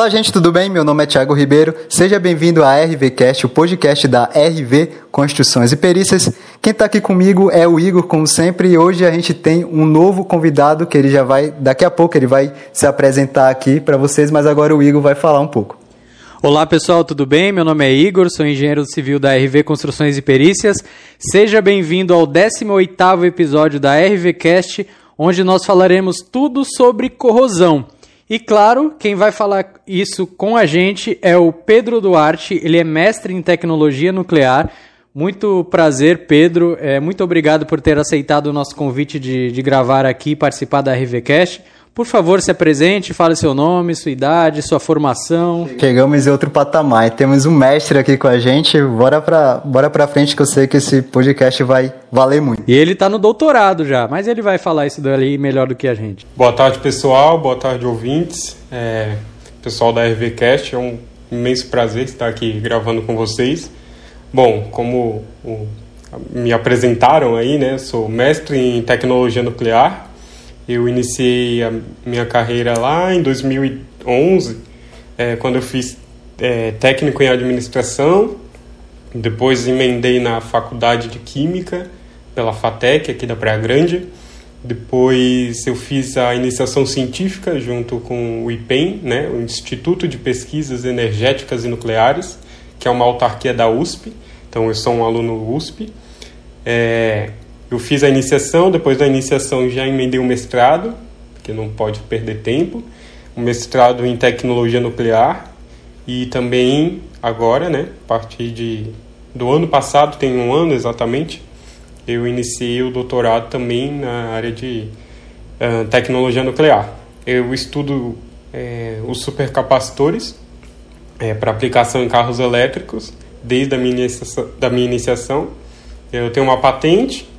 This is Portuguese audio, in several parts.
Olá, gente, tudo bem? Meu nome é Thiago Ribeiro. Seja bem-vindo à RVCast, o podcast da RV Construções e Perícias. Quem está aqui comigo é o Igor, como sempre, e hoje a gente tem um novo convidado que ele já vai, daqui a pouco, ele vai se apresentar aqui para vocês, mas agora o Igor vai falar um pouco. Olá pessoal, tudo bem? Meu nome é Igor, sou engenheiro civil da RV Construções e Perícias. Seja bem-vindo ao 18º episódio da RVCast, onde nós falaremos tudo sobre corrosão. E claro, quem vai falar isso com a gente é o Pedro Duarte, ele é mestre em tecnologia nuclear. Muito prazer, Pedro. É, muito obrigado por ter aceitado o nosso convite de, de gravar aqui e participar da RVCast. Por favor, se apresente, fale seu nome, sua idade, sua formação. Chegamos em outro patamar. Temos um mestre aqui com a gente. Bora pra, bora pra frente que eu sei que esse podcast vai valer muito. E ele tá no doutorado já, mas ele vai falar isso dali melhor do que a gente. Boa tarde, pessoal. Boa tarde, ouvintes. É, pessoal da RVCast, é um imenso prazer estar aqui gravando com vocês. Bom, como o, me apresentaram aí, né? Sou mestre em tecnologia nuclear eu iniciei a minha carreira lá em 2011, é, quando eu fiz é, técnico em administração. Depois emendei na faculdade de Química, pela FATEC, aqui da Praia Grande. Depois eu fiz a iniciação científica junto com o IPEM, né, o Instituto de Pesquisas Energéticas e Nucleares, que é uma autarquia da USP. Então eu sou um aluno USP. É, eu fiz a iniciação, depois da iniciação já emendei o um mestrado, porque não pode perder tempo, um mestrado em tecnologia nuclear e também agora, né, a partir de, do ano passado, tem um ano exatamente, eu iniciei o doutorado também na área de uh, tecnologia nuclear. Eu estudo é, os supercapacitores é, para aplicação em carros elétricos desde a minha da minha iniciação. Eu tenho uma patente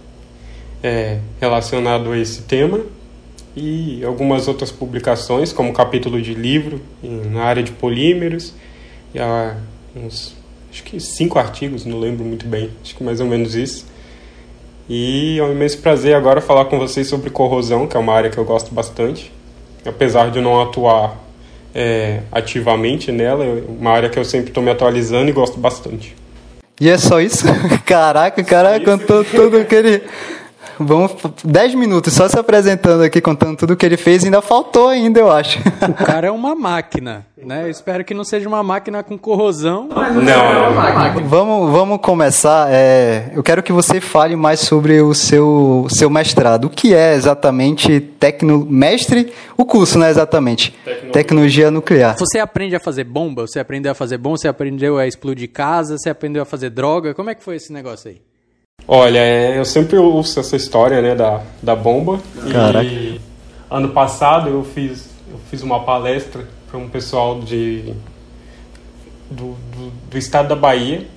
é, relacionado a esse tema e algumas outras publicações, como capítulo de livro na área de polímeros, e há uns, acho que cinco artigos, não lembro muito bem, acho que mais ou menos isso. E é um imenso prazer agora falar com vocês sobre corrosão, que é uma área que eu gosto bastante, apesar de eu não atuar é, ativamente nela, é uma área que eu sempre estou me atualizando e gosto bastante. E é só isso? Caraca, o cara contou tudo que ele Vamos 10 minutos só se apresentando aqui, contando tudo que ele fez, ainda faltou ainda, eu acho. O cara é uma máquina, né? Eu espero que não seja uma máquina com corrosão. Não, não. Vamos, vamos começar. É, eu quero que você fale mais sobre o seu, seu mestrado. O que é exatamente tecno, mestre? O curso, né? Exatamente. Tecnologia. Tecnologia nuclear. Você aprende a fazer bomba? Você aprendeu a fazer bomba? Você aprendeu a explodir casa? Você aprendeu a fazer droga? Como é que foi esse negócio aí? Olha, é, eu sempre ouço essa história, né, da, da bomba. Caraca. E ano passado eu fiz, eu fiz uma palestra para um pessoal de, do, do, do, estado da Bahia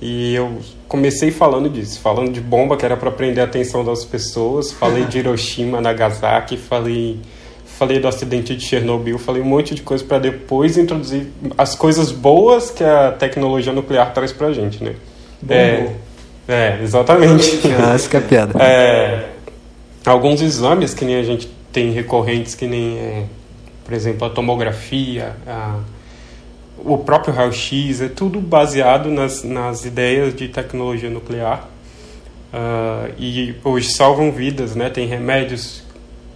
e eu comecei falando disso, falando de bomba que era para prender a atenção das pessoas. Falei de Hiroshima, Nagasaki, falei falei do acidente de Chernobyl, falei um monte de coisa para depois introduzir as coisas boas que a tecnologia nuclear traz para a gente, né? É, é, exatamente. Ah, essa que é a piada. É, alguns exames que nem a gente tem recorrentes, que nem, é, por exemplo, a tomografia, a, o próprio raio-x, é tudo baseado nas, nas ideias de tecnologia nuclear. Uh, e hoje salvam vidas, né? Tem remédios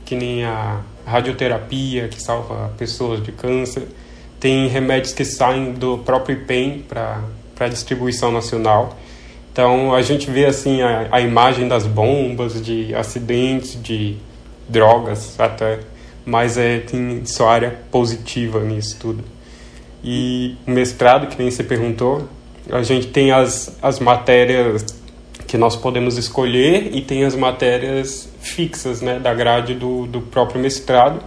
que nem a radioterapia, que salva pessoas de câncer. Tem remédios que saem do próprio IPEM para distribuição nacional. Então a gente vê assim a, a imagem das bombas, de acidentes, de drogas até, mas é, tem só área positiva nisso tudo. E o mestrado, que nem você perguntou, a gente tem as, as matérias que nós podemos escolher e tem as matérias fixas né, da grade do, do próprio mestrado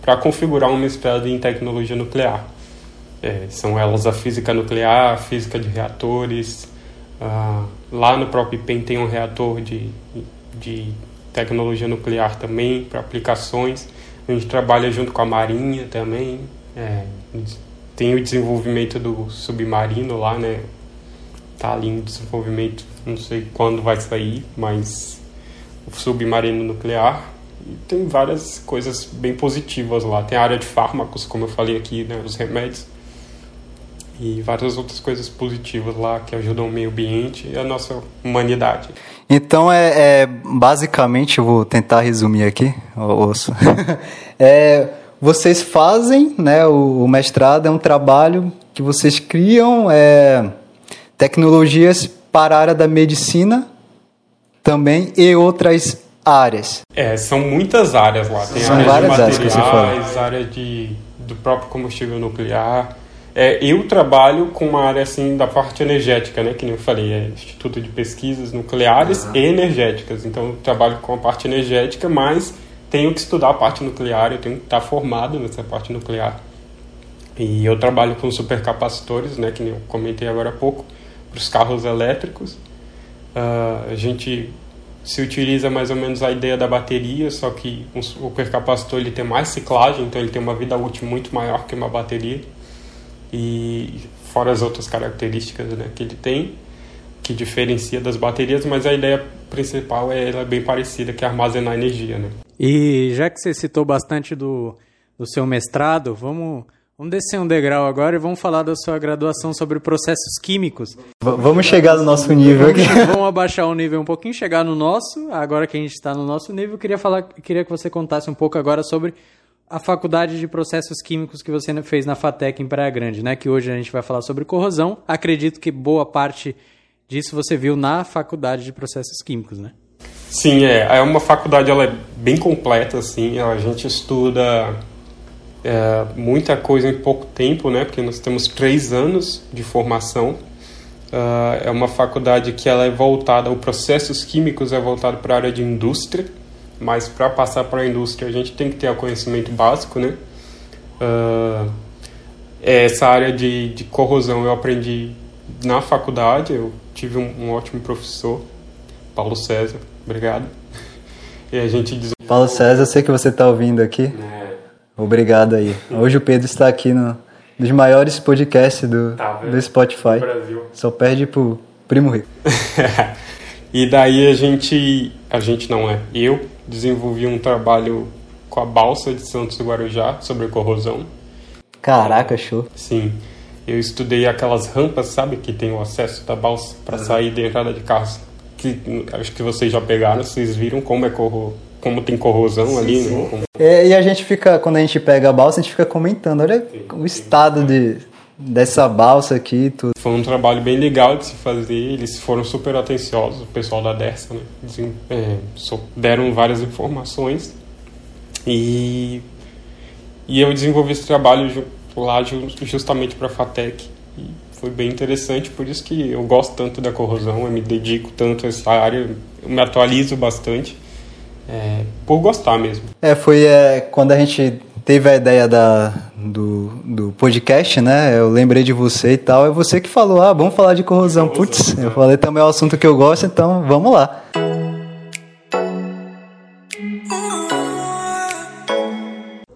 para configurar um mestrado em tecnologia nuclear. É, são elas a física nuclear, a física de reatores, Uh, lá no próprio IPEM tem um reator de, de tecnologia nuclear também para aplicações. A gente trabalha junto com a Marinha também. É, tem o desenvolvimento do submarino lá, né? Tá ali em desenvolvimento, não sei quando vai sair, mas o submarino nuclear. e tem várias coisas bem positivas lá. Tem a área de fármacos, como eu falei aqui, né, os remédios, e várias outras coisas positivas lá que ajudam o meio ambiente e a nossa humanidade. Então é, é basicamente, vou tentar resumir aqui, ouço. é, vocês fazem, né, o, o, mestrado é um trabalho que vocês criam é, tecnologias para a área da medicina também e outras áreas. É, são muitas áreas lá. Tem são área várias de materiais, áreas área de, do próprio combustível nuclear. É, eu trabalho com uma área assim da parte energética, né, que nem eu falei, é Instituto de Pesquisas Nucleares uhum. e Energéticas. Então eu trabalho com a parte energética, mas tenho que estudar a parte nuclear, eu tenho que estar formado nessa parte nuclear. E eu trabalho com supercapacitores, né, que nem eu comentei agora há pouco, para os carros elétricos. Uh, a gente se utiliza mais ou menos a ideia da bateria, só que um supercapacitor ele tem mais ciclagem, então ele tem uma vida útil muito maior que uma bateria. E fora as outras características né, que ele tem, que diferencia das baterias, mas a ideia principal é ela é bem parecida, que é armazenar energia. Né? E já que você citou bastante do, do seu mestrado, vamos Vamos descer um degrau agora e vamos falar da sua graduação sobre processos químicos. V vamos chegar no nosso nível aqui. vamos abaixar o nível um pouquinho, chegar no nosso. Agora que a gente está no nosso nível, queria falar, queria que você contasse um pouco agora sobre a faculdade de processos químicos que você fez na FATEC em Praia Grande, né? Que hoje a gente vai falar sobre corrosão. Acredito que boa parte disso você viu na faculdade de processos químicos, né? Sim, é. É uma faculdade, ela é bem completa, assim. A gente estuda é, muita coisa em pouco tempo, né? Porque nós temos três anos de formação. Uh, é uma faculdade que ela é voltada, o processos químicos é voltado para a área de indústria, mas para passar para a indústria a gente tem que ter o conhecimento básico, né? Uh, essa área de, de corrosão eu aprendi na faculdade, eu tive um, um ótimo professor, Paulo César, obrigado. E a gente. Paulo César, eu sei que você está ouvindo aqui. É Obrigado aí. Hoje o Pedro está aqui no, nos maiores podcasts do, tá, do Spotify. Só perde pro Primo Rico. e daí a gente, a gente não é, eu desenvolvi um trabalho com a balsa de Santos do Guarujá sobre corrosão. Caraca, show. Sim. Eu estudei aquelas rampas, sabe, que tem o acesso da balsa para uhum. sair da entrada de carros. Que acho que vocês já pegaram, vocês viram como é corro como tem corrosão sim, ali, sim. né? É, e a gente fica, quando a gente pega a balsa, a gente fica comentando, olha sim, o estado de, dessa balsa aqui tudo. Foi um trabalho bem legal de se fazer, eles foram super atenciosos, o pessoal da Dersa, né? Eles, é, deram várias informações e, e eu desenvolvi esse trabalho lá justamente para a FATEC. E foi bem interessante, por isso que eu gosto tanto da corrosão, eu me dedico tanto a essa área, eu me atualizo bastante é, por gostar mesmo. É, foi é, quando a gente teve a ideia da, do, do podcast, né? Eu lembrei de você e tal. É você que falou, ah, vamos falar de corrosão. Putz, eu falei também é o assunto que eu gosto, então vamos lá.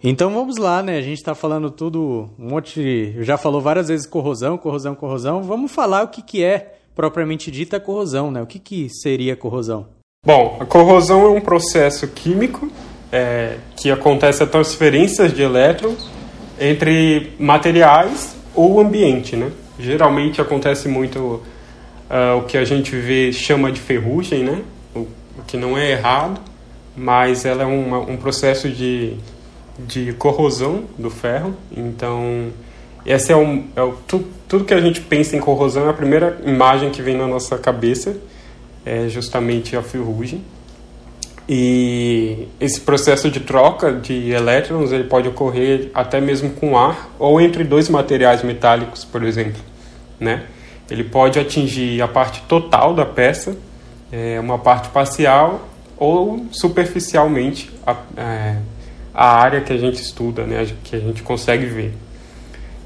Então vamos lá, né? A gente está falando tudo, um monte. Já falou várias vezes corrosão, corrosão, corrosão. Vamos falar o que, que é propriamente dita corrosão, né? O que, que seria corrosão? Bom, a corrosão é um processo químico é, que acontece a transferências de elétrons entre materiais ou ambiente, né? Geralmente acontece muito uh, o que a gente vê chama de ferrugem, né? O, o que não é errado, mas ela é uma, um processo de, de corrosão do ferro. Então, esse é, um, é o, tu, tudo que a gente pensa em corrosão é a primeira imagem que vem na nossa cabeça é justamente a ferrugem. E esse processo de troca de elétrons ele pode ocorrer até mesmo com ar ou entre dois materiais metálicos, por exemplo. Né? Ele pode atingir a parte total da peça, é, uma parte parcial ou superficialmente a, é, a área que a gente estuda, né, que a gente consegue ver.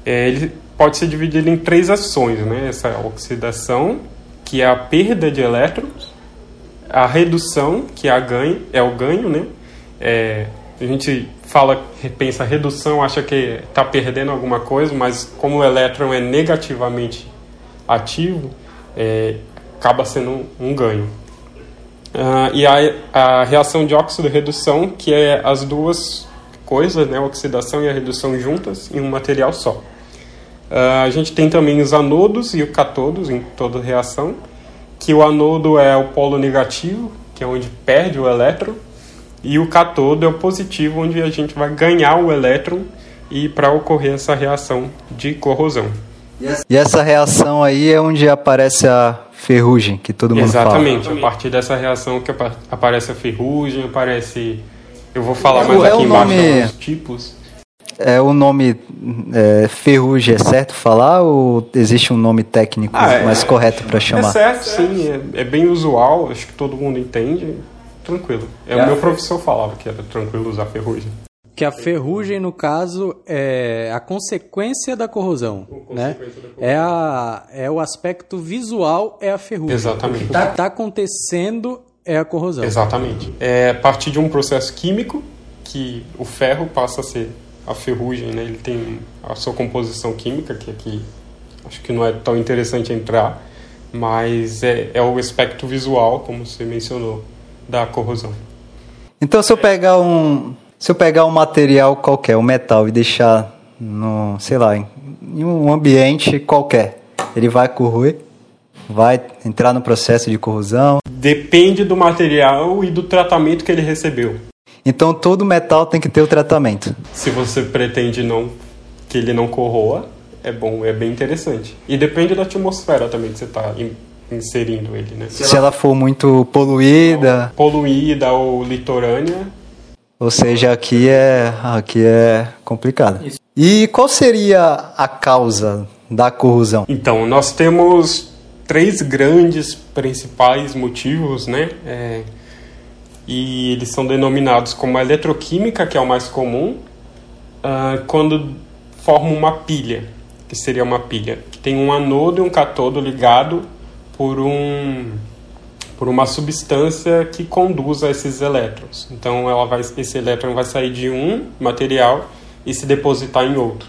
É, ele pode ser dividido em três ações, né? essa oxidação, que é a perda de elétrons, a redução, que é, ganho, é o ganho, né? É, a gente fala, pensa redução, acha que está perdendo alguma coisa, mas como o elétron é negativamente ativo, é, acaba sendo um, um ganho. Uh, e a, a reação de óxido-redução, que é as duas coisas, né, a oxidação e a redução juntas em um material só. Uh, a gente tem também os anodos e os catodos em toda reação, que o anodo é o polo negativo, que é onde perde o elétron, e o catodo é o positivo, onde a gente vai ganhar o elétron e para ocorrer essa reação de corrosão. E essa reação aí é onde aparece a ferrugem, que todo mundo Exatamente, fala. a partir dessa reação que aparece a ferrugem, aparece. Eu vou falar é, mais é aqui embaixo nome... tipos. É o nome é, ferrugem, é certo falar ou existe um nome técnico ah, é, mais correto para chamar? É certo, sim, é, é, bem usual, acho que todo mundo entende, tranquilo. É, o meu professor falava que era tranquilo usar ferrugem que a ferrugem, no caso, é a consequência da corrosão, né? Da corrosão. É, a, é o aspecto visual, é a ferrugem. Exatamente. O que está acontecendo é a corrosão. Exatamente. É a partir de um processo químico que o ferro passa a ser a ferrugem, né? Ele tem a sua composição química, que aqui acho que não é tão interessante entrar, mas é, é o aspecto visual, como você mencionou, da corrosão. Então, se eu pegar um, se eu pegar um material qualquer, um metal, e deixar no, sei lá, em, um ambiente qualquer, ele vai corroer? Vai entrar no processo de corrosão? Depende do material e do tratamento que ele recebeu. Então todo metal tem que ter o tratamento. Se você pretende não que ele não corroa, é bom, é bem interessante. E depende da atmosfera também que você está inserindo ele, né? Se ela for muito poluída, poluída ou litorânea, ou seja, aqui é, aqui é complicado. Isso. E qual seria a causa da corrosão? Então, nós temos três grandes principais motivos, né? É, e eles são denominados como a eletroquímica, que é o mais comum, uh, quando forma uma pilha, que seria uma pilha, que tem um anodo e um catodo ligado por um por uma substância que conduz a esses elétrons. Então, ela vai, esse elétron vai sair de um material e se depositar em outro.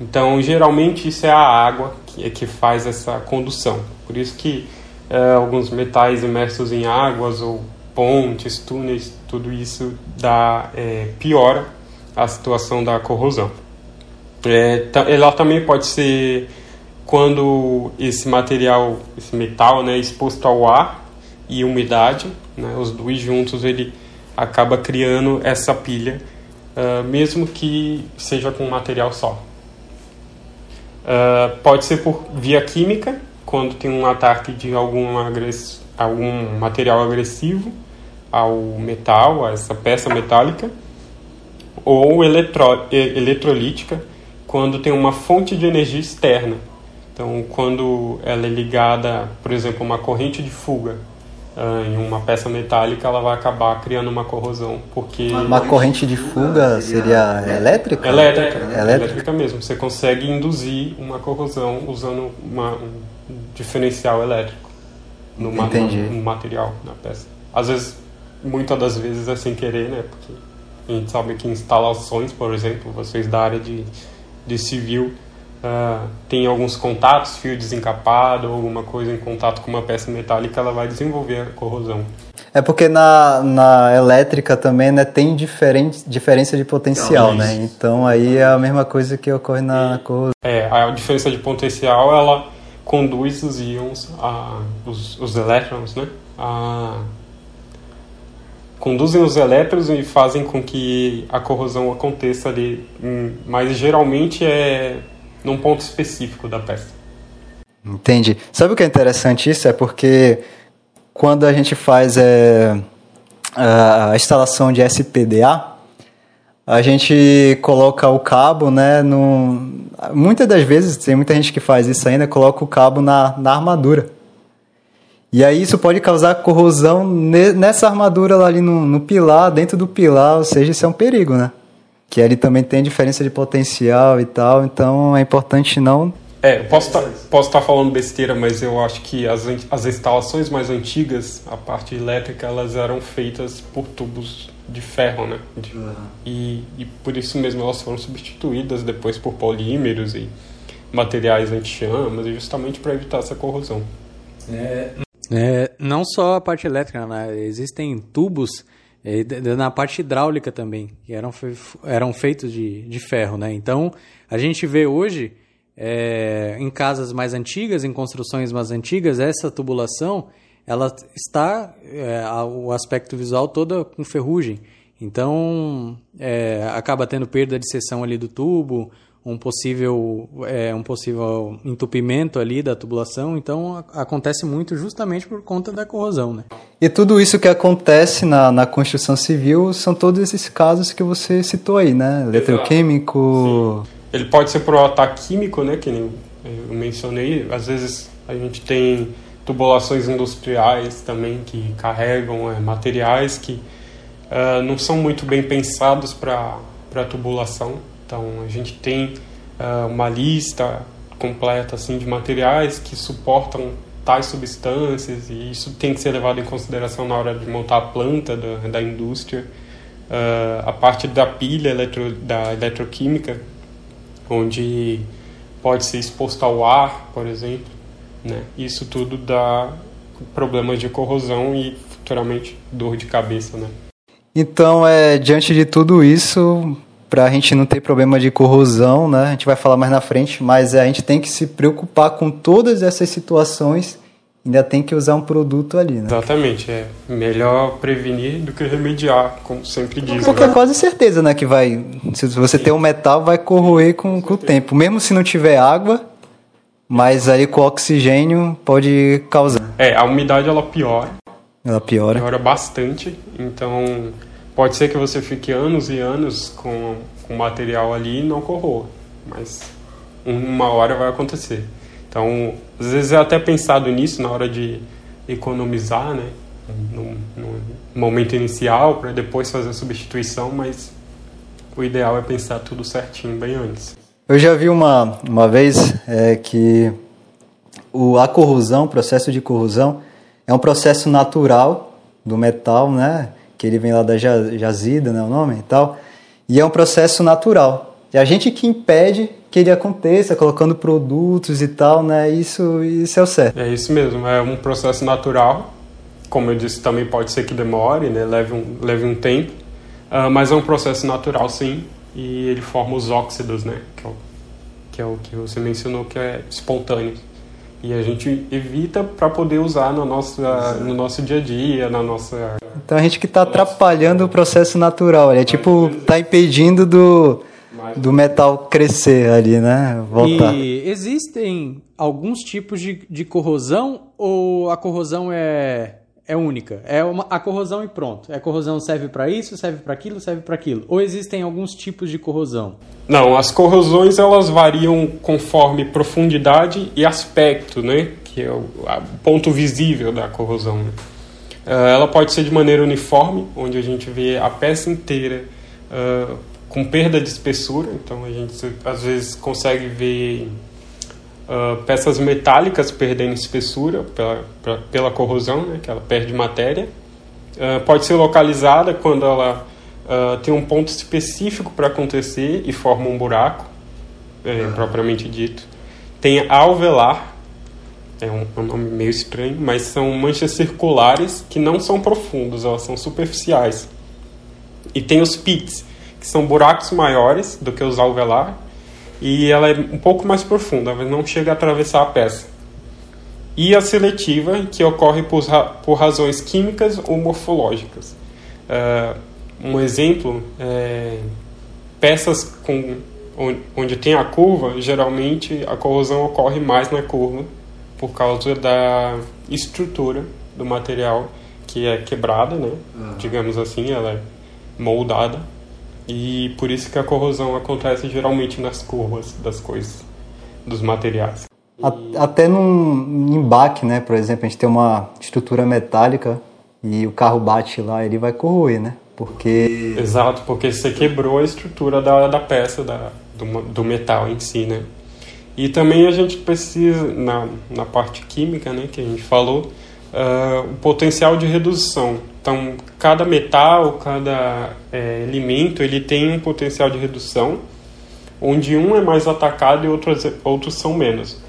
Então, geralmente, isso é a água que, é que faz essa condução. Por isso que é, alguns metais imersos em águas ou pontes, túneis, tudo isso dá, é, piora a situação da corrosão. É, ela também pode ser quando esse material, esse metal, né, é exposto ao ar e umidade, né, os dois juntos ele acaba criando essa pilha, uh, mesmo que seja com material só. Uh, pode ser por via química, quando tem um ataque de algum, agress algum material agressivo ao metal, a essa peça metálica, ou eletro eletrolítica, quando tem uma fonte de energia externa. Então, quando ela é ligada, por exemplo, a uma corrente de fuga uh, em uma peça metálica, ela vai acabar criando uma corrosão, porque... Uma corrente de fuga seria elétrica? Elétrica, elétrica, elétrica mesmo. Você consegue induzir uma corrosão usando uma, um diferencial elétrico no, ma no material, na peça. Às vezes, muitas das vezes é sem querer, né? Porque a gente sabe que instalações, por exemplo, vocês da área de, de civil uh, tem alguns contatos, fio desencapado ou alguma coisa em contato com uma peça metálica, ela vai desenvolver a corrosão. É porque na, na elétrica também né, tem diferente, diferença de potencial, né? Então aí é a mesma coisa que ocorre na corrosão. É, a diferença de potencial ela conduz os íons, a, os, os elétrons, né? A, conduzem os elétrons e fazem com que a corrosão aconteça ali, hum, mas geralmente é num ponto específico da peça. Entendi. Sabe o que é interessante isso? É porque quando a gente faz é, a instalação de SPDA, a gente coloca o cabo, né, no... muitas das vezes, tem muita gente que faz isso ainda, coloca o cabo na, na armadura. E aí isso pode causar corrosão nessa armadura lá ali no, no pilar, dentro do pilar, ou seja, isso é um perigo, né? que ele também tem diferença de potencial e tal, então é importante não. É, posso tá, posso estar tá falando besteira, mas eu acho que as, as instalações mais antigas, a parte elétrica, elas eram feitas por tubos de ferro, né? De, uhum. e, e por isso mesmo elas foram substituídas depois por polímeros e materiais anti-chamas, justamente para evitar essa corrosão. É, É, não só a parte elétrica, né? existem tubos é, na parte hidráulica também, que eram, eram feitos de, de ferro. Né? Então, a gente vê hoje, é, em casas mais antigas, em construções mais antigas, essa tubulação ela está, é, o aspecto visual toda com ferrugem. Então, é, acaba tendo perda de seção ali do tubo, um possível, é, um possível entupimento ali da tubulação. Então, acontece muito justamente por conta da corrosão, né? E tudo isso que acontece na, na construção civil são todos esses casos que você citou aí, né? Eletroquímico... Sim. Ele pode ser por ataque químico, né? Que nem eu mencionei. Às vezes a gente tem tubulações industriais também que carregam é, materiais que uh, não são muito bem pensados para a tubulação. Então a gente tem uh, uma lista completa assim de materiais que suportam tais substâncias e isso tem que ser levado em consideração na hora de montar a planta da, da indústria. Uh, a parte da pilha eletro, da eletroquímica, onde pode ser exposto ao ar, por exemplo, né? Isso tudo dá problemas de corrosão e futuramente dor de cabeça, né? Então, é, diante de tudo isso, para a gente não ter problema de corrosão, né? A gente vai falar mais na frente, mas a gente tem que se preocupar com todas essas situações. Ainda tem que usar um produto ali, né? Exatamente, é melhor prevenir do que remediar, como sempre diz. Porque né? é quase certeza, né, que vai, se você tem um metal, vai corroer com, com o tempo. Mesmo se não tiver água, mas aí com oxigênio pode causar. É, a umidade ela piora. Ela piora. Piora bastante. Então pode ser que você fique anos e anos com o material ali e não corroa. Mas uma hora vai acontecer. Então, às vezes é até pensado nisso na hora de economizar, né? No, no momento inicial, para depois fazer a substituição, mas o ideal é pensar tudo certinho bem antes. Eu já vi uma, uma vez é, que o, a corrosão, o processo de corrosão, é um processo natural do metal, né? Que ele vem lá da jazida, né? O nome e tal. E é um processo natural. E a gente que impede que ele aconteça, colocando produtos e tal, né? Isso, isso é o certo. É isso mesmo, é um processo natural. Como eu disse, também pode ser que demore, né? Leve um, leve um tempo. Uh, mas é um processo natural, sim e ele forma os óxidos, né? Que é o que, é o que você mencionou que é espontâneo. E a gente evita para poder usar no nosso, no nosso dia a dia, na nossa. Então a gente que está atrapalhando o processo natural, é tipo tá impedindo do do metal crescer ali, né? Voltar. E existem alguns tipos de, de corrosão ou a corrosão é é única. É uma, a corrosão e pronto. A corrosão serve para isso, serve para aquilo, serve para aquilo. Ou existem alguns tipos de corrosão? Não, as corrosões elas variam conforme profundidade e aspecto, né? Que é o, o ponto visível da corrosão. Né? Uh, ela pode ser de maneira uniforme, onde a gente vê a peça inteira uh, com perda de espessura. Então a gente às vezes consegue ver uh, peças metálicas perdendo espessura pela, pra, pela corrosão, né, que ela perde matéria. Uh, pode ser localizada quando ela tem um ponto específico para acontecer e forma um buraco, é, propriamente dito. Tem alveolar, é um, um, nome meio estranho, mas são manchas circulares que não são profundas, elas são superficiais. E tem os pits, que são buracos maiores do que os alveolar, e ela é um pouco mais profunda, mas não chega a atravessar a peça. E a seletiva, que ocorre por, por razões químicas ou morfológicas. Uh, um exemplo é peças com, onde tem a curva, geralmente a corrosão ocorre mais na curva por causa da estrutura do material que é quebrada, né? Uhum. digamos assim, ela é moldada e por isso que a corrosão acontece geralmente nas curvas das coisas, dos materiais. Até num embaque, né? Por exemplo, a gente tem uma estrutura metálica e o carro bate lá, ele vai corroer, né? Porque... Exato, porque você quebrou a estrutura da, da peça, da, do, do metal em si, né? E também a gente precisa, na, na parte química, né, que a gente falou, uh, o potencial de redução. Então, cada metal, cada é, elemento, ele tem um potencial de redução, onde um é mais atacado e outros, outros são menos.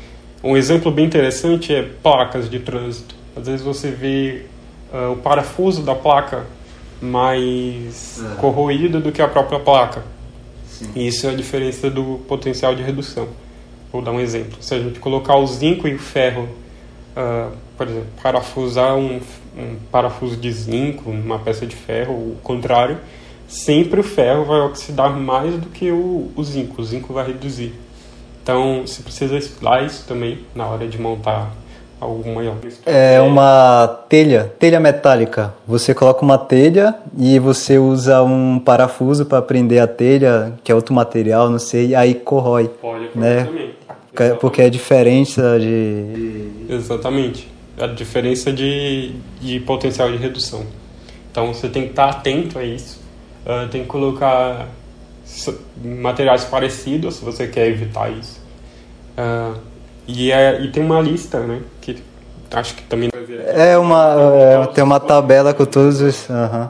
Um exemplo bem interessante é placas de trânsito. às vezes você vê uh, o parafuso da placa mais é. corroído do que a própria placa. Sim. E isso é a diferença do potencial de redução. Vou dar um exemplo. Se a gente colocar o zinco e o ferro, uh, por exemplo, parafusar um, um parafuso de zinco numa peça de ferro, o contrário, sempre o ferro vai oxidar mais do que o, o zinco. O zinco vai reduzir. Então, você precisa estudar isso também na hora de montar alguma É uma telha, telha metálica. Você coloca uma telha e você usa um parafuso para prender a telha, que é outro material, não sei, e aí corrói. Pode né? também. Porque é a diferença de. Exatamente. A diferença de, de potencial de redução. Então você tem que estar atento a isso. Uh, tem que colocar materiais parecidos se você quer evitar isso. Uh, e, é, e tem uma lista, né? Que acho que também. É uma. É, tem uma tabela com todos os. Uhum.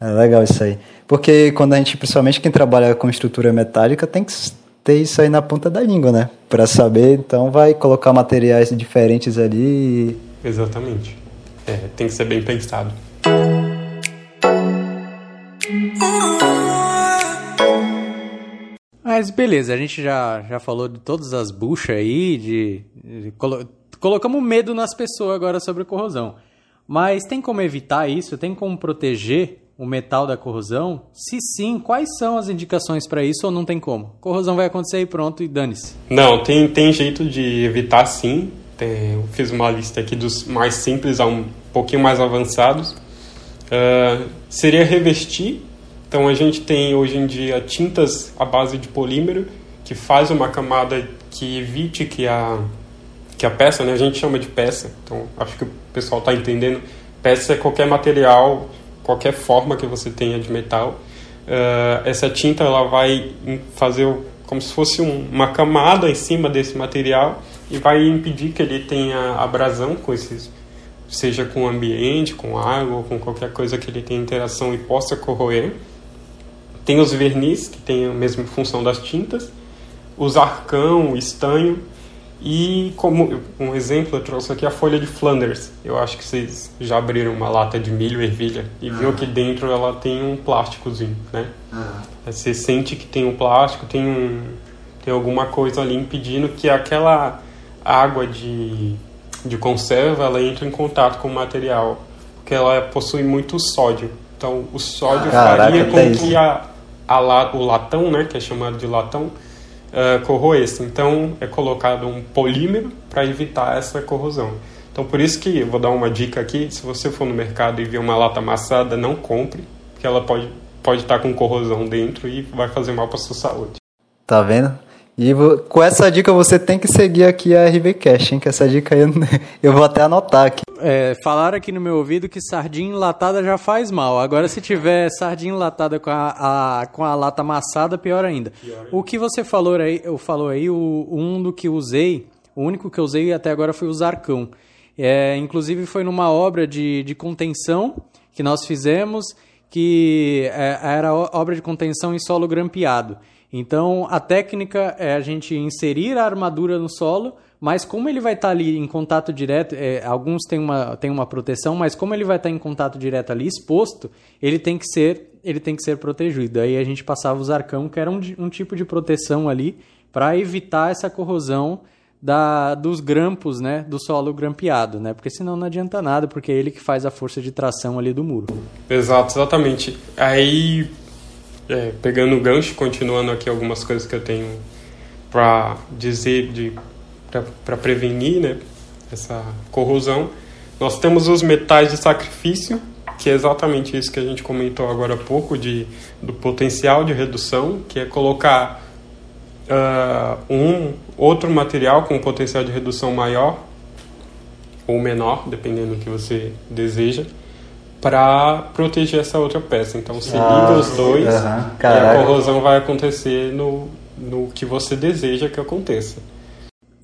É legal isso aí. Porque quando a gente, principalmente quem trabalha com estrutura metálica, tem que ter isso aí na ponta da língua, né? Para saber, então vai colocar materiais diferentes ali. Exatamente. É, tem que ser bem pensado. Mas beleza, a gente já, já falou de todas as buchas aí, de, de colo, colocamos medo nas pessoas agora sobre corrosão. Mas tem como evitar isso? Tem como proteger o metal da corrosão? Se sim, quais são as indicações para isso ou não tem como? Corrosão vai acontecer e pronto, e dane-se. Não, tem, tem jeito de evitar sim. Tem, eu fiz uma lista aqui dos mais simples a um pouquinho mais avançados. Uh, seria revestir então a gente tem hoje em dia tintas à base de polímero que faz uma camada que evite que a que a peça, né, a gente chama de peça. Então acho que o pessoal está entendendo. Peça é qualquer material, qualquer forma que você tenha de metal. Uh, essa tinta ela vai fazer como se fosse um, uma camada em cima desse material e vai impedir que ele tenha abrasão com esses seja com o ambiente, com água com qualquer coisa que ele tenha interação e possa corroer. Tem os verniz, que tem a mesma função das tintas, os arcão, o estanho, e como um exemplo, eu trouxe aqui a folha de Flanders. Eu acho que vocês já abriram uma lata de milho ervilha e uhum. viu que dentro ela tem um plásticozinho, né? Uhum. Você sente que tem um plástico, tem um tem alguma coisa ali impedindo que aquela água de, de conserva ela entre em contato com o material, porque ela possui muito sódio. Então o sódio Caraca, faria com que a, la, o latão, né, que é chamado de latão, uh, corroesse. Então é colocado um polímero para evitar essa corrosão. Então por isso que vou dar uma dica aqui, se você for no mercado e ver uma lata amassada, não compre, porque ela pode pode estar tá com corrosão dentro e vai fazer mal para sua saúde. Tá vendo? E com essa dica você tem que seguir aqui a RV Cash, hein? Que essa dica aí eu, eu vou até anotar aqui. É, falaram aqui no meu ouvido que sardinha enlatada já faz mal. Agora, se tiver sardinha enlatada com a, a com a lata amassada, pior ainda. pior ainda. O que você falou aí, eu falou aí, o, um do que usei, o único que eu usei até agora foi o Zarcão. É, inclusive foi numa obra de, de contenção que nós fizemos, que é, era obra de contenção em solo grampeado. Então, a técnica é a gente inserir a armadura no solo, mas como ele vai estar tá ali em contato direto, é, alguns têm uma, têm uma proteção, mas como ele vai estar tá em contato direto ali, exposto, ele tem que ser, ele tem que ser protegido. Aí a gente passava os arcão, que era um, um tipo de proteção ali, para evitar essa corrosão da, dos grampos, né, do solo grampeado, né? Porque senão não adianta nada, porque é ele que faz a força de tração ali do muro. Exato, exatamente. Aí é, pegando o gancho, continuando aqui algumas coisas que eu tenho para dizer de para prevenir né, essa corrosão. Nós temos os metais de sacrifício, que é exatamente isso que a gente comentou agora há pouco, de, do potencial de redução, que é colocar uh, um outro material com potencial de redução maior ou menor, dependendo do que você deseja, para proteger essa outra peça. Então se ah, liga os dois uh -huh. e a corrosão vai acontecer no, no que você deseja que aconteça.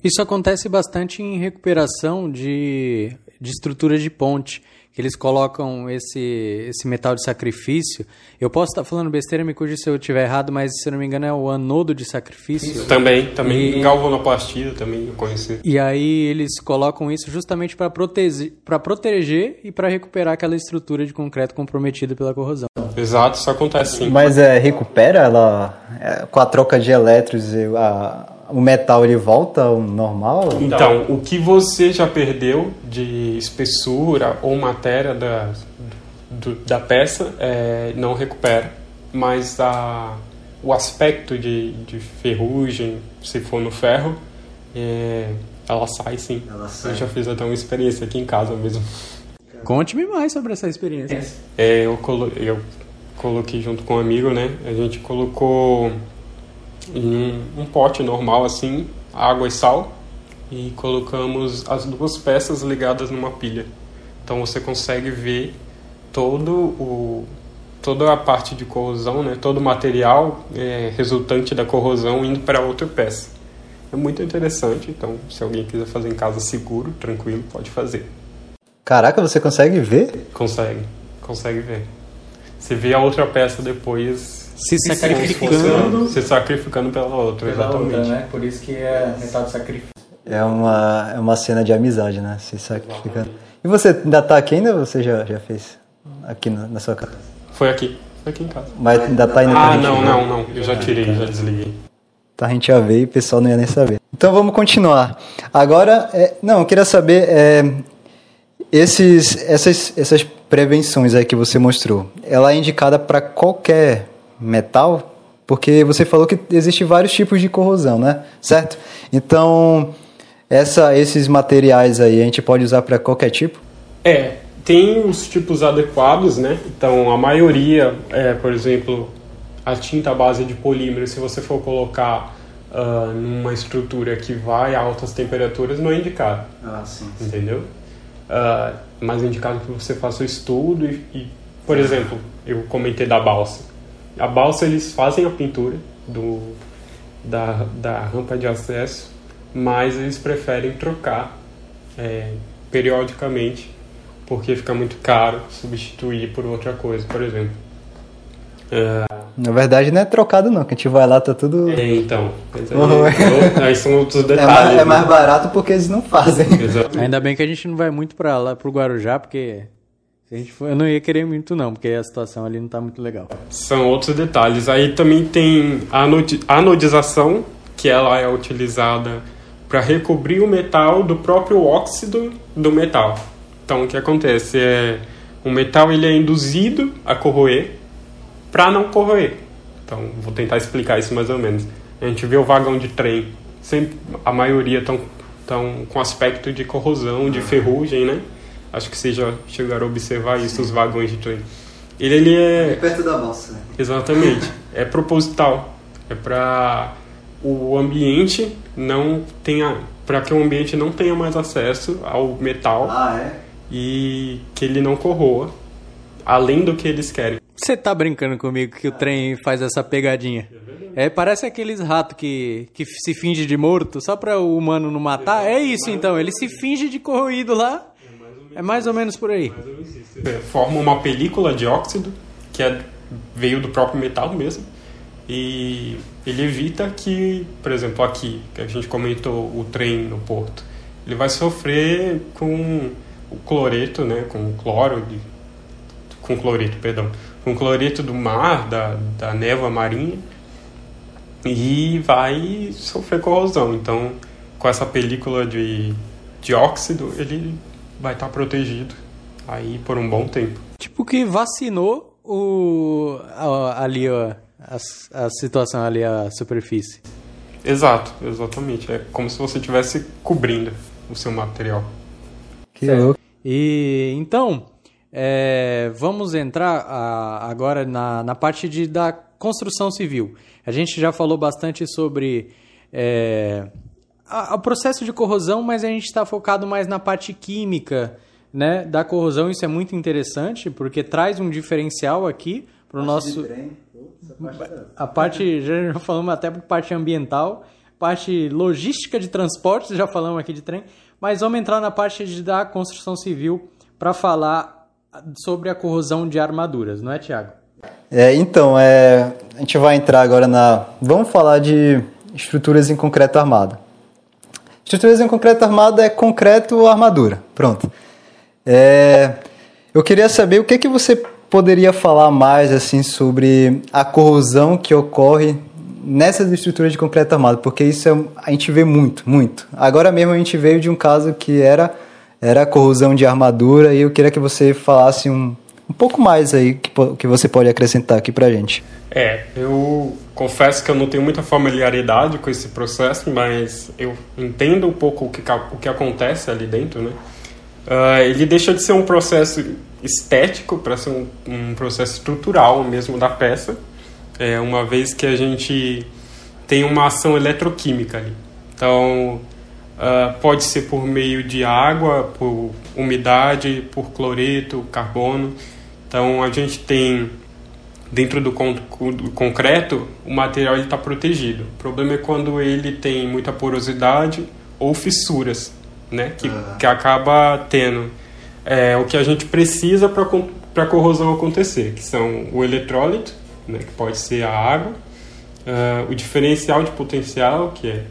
Isso acontece bastante em recuperação de, de estrutura de ponte. Eles colocam esse, esse metal de sacrifício. Eu posso estar falando besteira, me cuide se eu estiver errado, mas se eu não me engano é o anodo de sacrifício. Também, também. E... Galvanoplastia também eu conheci. E aí eles colocam isso justamente para proteger, proteger e para recuperar aquela estrutura de concreto comprometida pela corrosão. Exato, isso acontece sim. Mas é, recupera ela é, com a troca de elétrons, a, o metal ele volta ao normal? Então, o que você já perdeu de espessura ou matéria da, do, da peça é, não recupera, mas a, o aspecto de, de ferrugem, se for no ferro, é, ela sai sim. Ela sai. Eu já fiz até uma experiência aqui em casa mesmo. Conte-me mais sobre essa experiência. É, eu, colo eu coloquei junto com um amigo, né? A gente colocou em um, pote normal assim, água e sal, e colocamos as duas peças ligadas numa pilha. Então você consegue ver todo o toda a parte de corrosão, né, todo o material é, resultante da corrosão indo para outra peça. É muito interessante, então se alguém quiser fazer em casa seguro, tranquilo, pode fazer. Caraca, você consegue ver? Consegue, consegue ver. Você vê a outra peça depois se sacrificando. Se sacrificando pela outra, pela exatamente. Outra, né? Por isso que é metade de sacrifício. É uma, é uma cena de amizade, né? Se sacrificando. E você ainda tá aqui ainda ou você já, já fez aqui na, na sua casa? Foi aqui. Foi aqui em casa. Mas ainda tá indo Ah, não, não, não. Eu já tirei, já desliguei. Tá, a gente já veio e o pessoal não ia nem saber. Então vamos continuar. Agora, é, não, eu queria saber, é, esses, essas, essas prevenções aí que você mostrou, ela é indicada para qualquer metal? Porque você falou que existe vários tipos de corrosão, né? Certo? Então, essa, esses materiais aí a gente pode usar para qualquer tipo? É, tem os tipos adequados, né? Então, a maioria, é, por exemplo, a tinta base de polímero, se você for colocar uh, numa estrutura que vai a altas temperaturas, não é indicado. Ah, sim. sim. Entendeu? Uh, mas é indicado que você faça o estudo e, e, por exemplo, eu comentei da balsa a balsa eles fazem a pintura do, da, da rampa de acesso, mas eles preferem trocar é, periodicamente porque fica muito caro substituir por outra coisa, por exemplo. É... Na verdade não é trocado não, que a gente vai lá tá tudo. É, então. Aí, aí são outros detalhes. É mais, é mais né? barato porque eles não fazem. Exato. Ainda bem que a gente não vai muito para lá pro Guarujá, porque se a gente for, eu não ia querer muito não, porque a situação ali não está muito legal. São outros detalhes. Aí também tem a anodização, que ela é utilizada para recobrir o metal do próprio óxido do metal. Então o que acontece é o metal ele é induzido a corroer para não corroer. Então vou tentar explicar isso mais ou menos. A gente vê o vagão de trem, sempre a maioria estão tão com aspecto de corrosão, de ferrugem, né? Acho que vocês já chegaram a observar isso, os vagões de trem. Ele, ele é... é perto da balsa. Né? Exatamente. é proposital. É para o ambiente não tenha... Para que o ambiente não tenha mais acesso ao metal. Ah, é? E que ele não corroa. Além do que eles querem. Você tá brincando comigo que o trem faz essa pegadinha? É, parece aqueles ratos que, que se finge de morto só para o humano não matar. É isso então, ele se finge de corroído lá é mais ou menos por aí. É, forma uma película de óxido, que é, veio do próprio metal mesmo, e ele evita que, por exemplo, aqui, que a gente comentou o trem no porto, ele vai sofrer com o cloreto, né, com o cloro, de, com cloreto, perdão, com cloreto do mar, da, da névoa marinha, e vai sofrer corrosão. Então, com essa película de, de óxido, ele vai estar tá protegido aí por um bom tempo. Tipo que vacinou o ali ó, a, a situação ali a superfície. Exato, exatamente. É como se você estivesse cobrindo o seu material. Que louco. E então, é, vamos entrar a, agora na, na parte de, da construção civil. A gente já falou bastante sobre é, o processo de corrosão, mas a gente está focado mais na parte química né, da corrosão. Isso é muito interessante, porque traz um diferencial aqui para o nosso. a parte, já falamos até para parte ambiental, parte logística de transportes, já falamos aqui de trem, mas vamos entrar na parte de, da construção civil para falar sobre a corrosão de armaduras, não é, Tiago? É, então, é, a gente vai entrar agora na. Vamos falar de estruturas em concreto armado. Estruturas em concreto armado é concreto ou armadura. Pronto. É, eu queria saber o que, que você poderia falar mais assim sobre a corrosão que ocorre nessas estruturas de concreto armado, porque isso é, a gente vê muito, muito. Agora mesmo a gente veio de um caso que era era corrosão de armadura e eu queria que você falasse um, um pouco mais aí que, que você pode acrescentar aqui pra gente. É, eu confesso que eu não tenho muita familiaridade com esse processo, mas eu entendo um pouco o que, o que acontece ali dentro, né? Uh, ele deixa de ser um processo estético para ser um, um, processo estrutural mesmo da peça, é, uma vez que a gente tem uma ação eletroquímica ali. Então, uh, pode ser por meio de água, por umidade, por cloreto, carbono. Então, a gente tem dentro do, con do concreto, o material está protegido. O problema é quando ele tem muita porosidade ou fissuras, né, que, ah. que acaba tendo é, o que a gente precisa para a corrosão acontecer, que são o eletrólito, né, que pode ser a água, uh, o diferencial de potencial, que é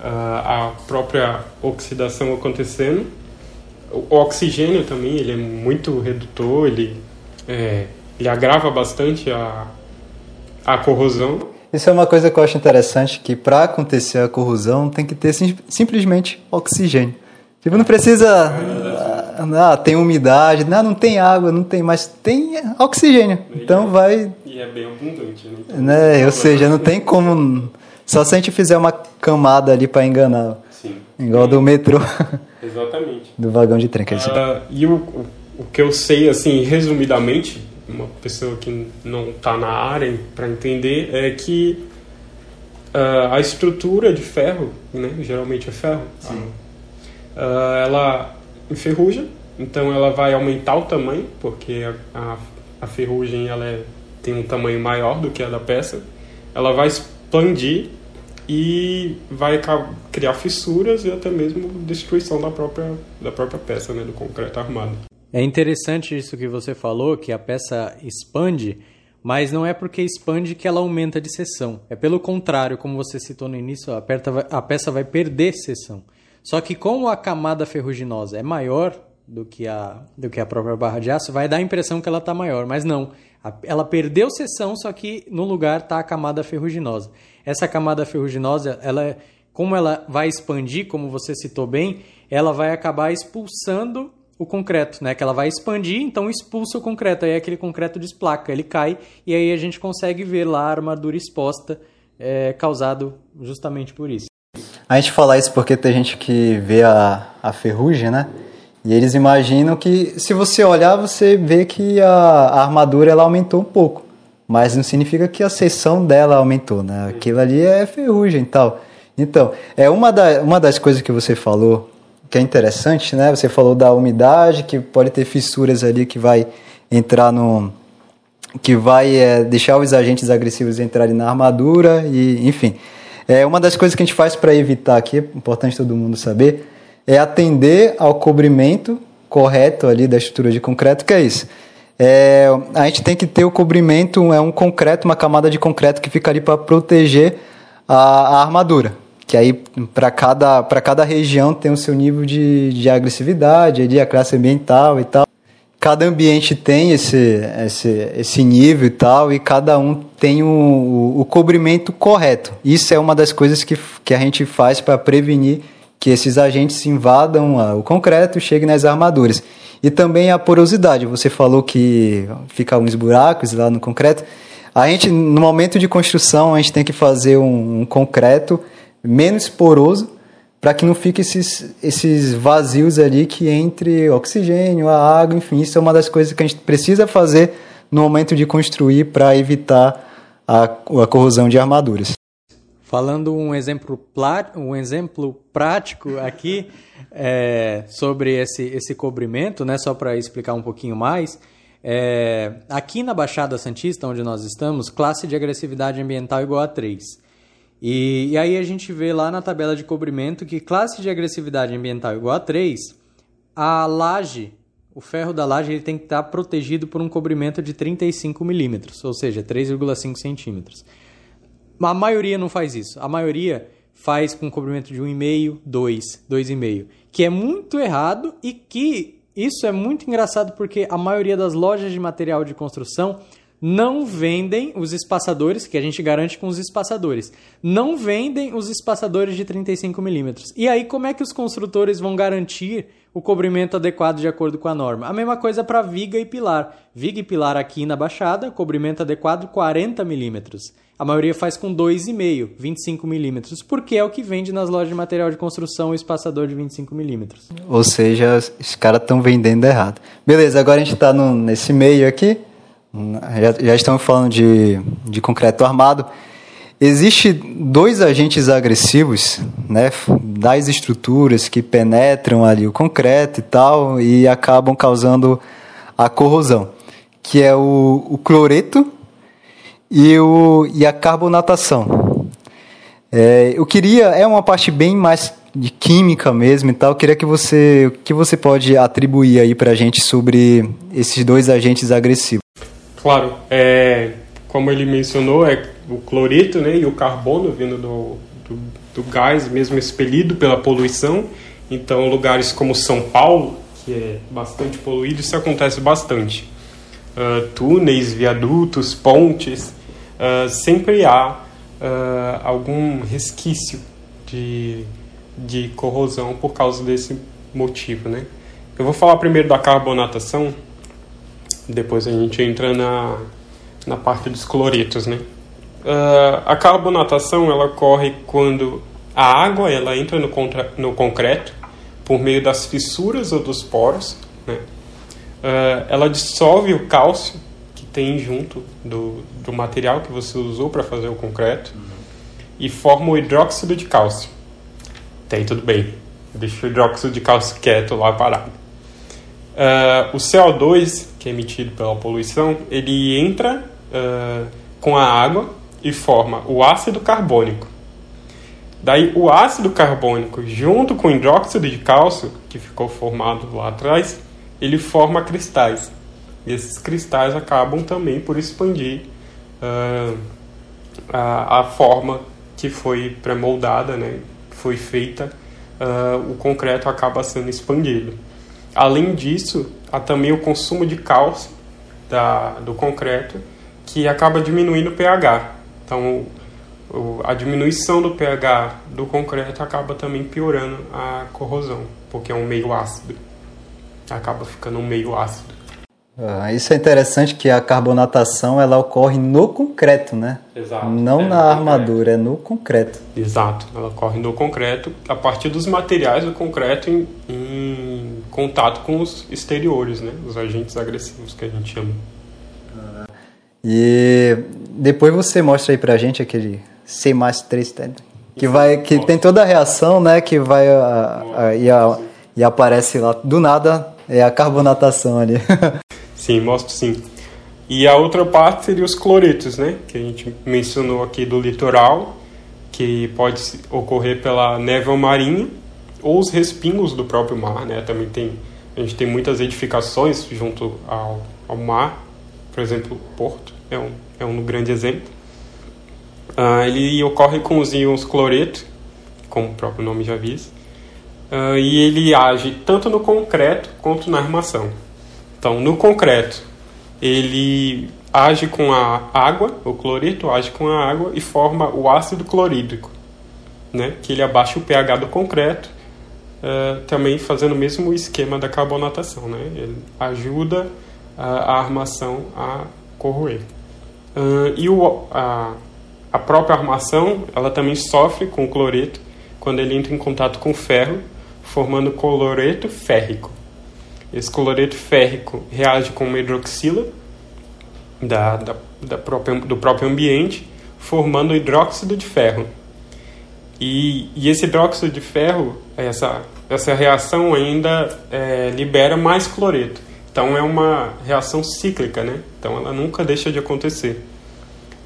uh, a própria oxidação acontecendo, o oxigênio também, ele é muito redutor, ele, é, ele agrava bastante a, a corrosão. Isso é uma coisa que eu acho interessante, que para acontecer a corrosão tem que ter sim, simplesmente oxigênio. Tipo, não precisa ah, tem umidade, não, não tem água, não tem, mas tem oxigênio. Então vai. E é bem abundante, né? né? Ou seja, não tem como. Só se a gente fizer uma camada ali para enganar. Sim. Igual do metrô. Exatamente. do vagão de trem. Que uh, e o, o que eu sei, assim, resumidamente, uma pessoa que não está na área para entender, é que uh, a estrutura de ferro, né, geralmente é ferro, uh, ela enferruja, então ela vai aumentar o tamanho, porque a, a, a ferrugem ela é, tem um tamanho maior do que a da peça. Ela vai expandir e vai criar fissuras e até mesmo destruição da própria, da própria peça, né, do concreto armado. É interessante isso que você falou, que a peça expande, mas não é porque expande que ela aumenta de seção. É pelo contrário, como você citou no início, a, peça vai perder seção. Só que como a camada ferruginosa é maior do que a, do que a própria barra de aço, vai dar a impressão que ela está maior, mas não. Ela perdeu seção, só que no lugar está a camada ferruginosa. Essa camada ferruginosa, ela, como ela vai expandir, como você citou bem, ela vai acabar expulsando o concreto, né? Que ela vai expandir, então expulsa o concreto. Aí aquele concreto desplaca, ele cai e aí a gente consegue ver lá a armadura exposta, é, causado justamente por isso. A gente fala isso porque tem gente que vê a, a ferrugem, né? E eles imaginam que se você olhar, você vê que a, a armadura ela aumentou um pouco. Mas não significa que a seção dela aumentou, né? Aquilo ali é ferrugem e tal. Então, é uma, da, uma das coisas que você falou que é interessante, né? Você falou da umidade, que pode ter fissuras ali que vai entrar no. que vai é, deixar os agentes agressivos entrarem na armadura, e enfim. É, uma das coisas que a gente faz para evitar aqui, é importante todo mundo saber, é atender ao cobrimento correto ali da estrutura de concreto, que é isso. É, a gente tem que ter o cobrimento, é um concreto, uma camada de concreto que fica ali para proteger a, a, armadura. Que aí, para cada, cada região, tem o seu nível de, de agressividade, ali, a classe ambiental e tal cada ambiente tem esse, esse, esse nível e tal, e cada um tem o, o cobrimento correto. Isso é uma das coisas que, que a gente faz para prevenir que esses agentes invadam o concreto e cheguem nas armaduras. E também a porosidade. Você falou que fica uns buracos lá no concreto. A gente, no momento de construção, a gente tem que fazer um, um concreto menos poroso para que não fique esses, esses vazios ali que entre oxigênio, a água, enfim, isso é uma das coisas que a gente precisa fazer no momento de construir para evitar a, a corrosão de armaduras. Falando um exemplo, um exemplo prático aqui é, sobre esse, esse cobrimento, né, só para explicar um pouquinho mais, é, aqui na Baixada Santista, onde nós estamos, classe de agressividade ambiental igual a 3. E, e, aí a gente vê lá na tabela de cobrimento que classe de agressividade ambiental igual a 3, a laje o ferro da laje ele tem que estar protegido por um cobrimento de 35 milímetros, ou seja, 3,5 centímetros. A maioria não faz isso. A maioria faz com cobrimento de 1,5, 2, 2,5, que é muito errado e que isso é muito engraçado porque a maioria das lojas de material de construção não vendem os espaçadores, que a gente garante com os espaçadores, não vendem os espaçadores de 35 milímetros. E aí, como é que os construtores vão garantir o cobrimento adequado de acordo com a norma? A mesma coisa para viga e pilar. Viga e pilar aqui na Baixada, cobrimento adequado 40 milímetros. A maioria faz com 2,5, 25 milímetros, porque é o que vende nas lojas de material de construção o espaçador de 25 milímetros. Ou seja, os caras estão vendendo errado. Beleza, agora a gente está nesse meio aqui. Já, já estamos falando de, de concreto armado. Existe dois agentes agressivos, né, das estruturas que penetram ali o concreto e tal e acabam causando a corrosão, que é o, o cloreto e, o, e a carbonatação. É, eu queria, é uma parte bem mais de química mesmo e tal. Eu queria que você, que você pode atribuir aí para a gente sobre esses dois agentes agressivos. Claro, é, como ele mencionou, é o cloreto né, e o carbono vindo do, do, do, gás, mesmo expelido pela poluição. Então, lugares como São Paulo, que é bastante poluído, isso acontece bastante. Uh, túneis, viadutos, pontes, uh, sempre há uh, algum resquício de, de corrosão por causa desse motivo. Né? Eu vou falar primeiro da carbonatação, depois a gente entra na, na parte dos cloretos, né? Uh, a carbonatação ela ocorre quando a água ela entra no, contra, no concreto por meio das fissuras ou dos poros, né? Uh, ela dissolve o cálcio que tem junto do, do material que você usou para fazer o concreto uhum. e forma o hidróxido de cálcio. Tem tudo bem, deixa o hidróxido de cálcio quieto lá parado. Uh, o CO2, que é emitido pela poluição, ele entra uh, com a água e forma o ácido carbônico. Daí o ácido carbônico, junto com o hidróxido de cálcio, que ficou formado lá atrás, ele forma cristais. E esses cristais acabam também por expandir uh, a, a, forma que foi pré-moldada, né, foi feita, o concreto acaba sendo expandido. Além disso, há também o consumo de cálcio da, do concreto, que acaba diminuindo o pH. Então, o, a diminuição do pH do concreto acaba também piorando a corrosão, porque é um meio ácido. Acaba ficando um meio ácido. Ah, isso é interessante que a carbonatação ela ocorre no concreto, né? Exato. Não é na armadura, é no concreto. Exato, ela ocorre no concreto a partir dos materiais do concreto em, em contato com os exteriores, né? Os agentes agressivos que a gente chama. E depois você mostra aí pra gente aquele C mais 3 que vai que tem toda a reação, né, que vai a, a, e, a, e aparece lá do nada é a carbonatação ali. sim, mostro sim. E a outra parte seria os cloretos, né, que a gente mencionou aqui do litoral, que pode ocorrer pela névoa marinha ou os respingos do próprio mar, né? Também tem a gente tem muitas edificações junto ao, ao mar, por exemplo, Porto é um é um grande exemplo. Uh, ele ocorre com os íons cloreto, como o próprio nome já diz, uh, e ele age tanto no concreto quanto na armação. Então, no concreto, ele age com a água, o cloreto age com a água e forma o ácido clorídrico, né? que ele abaixa o pH do concreto, uh, também fazendo o mesmo esquema da carbonatação. Né? Ele ajuda a armação a corroer. Uh, e o, a, a própria armação ela também sofre com o cloreto quando ele entra em contato com o ferro, formando cloreto férrico. Esse cloreto férrico reage com uma hidroxila da, da, da própria, do próprio ambiente, formando hidróxido de ferro. E, e esse hidróxido de ferro, essa, essa reação ainda é, libera mais cloreto. Então é uma reação cíclica, né? Então ela nunca deixa de acontecer.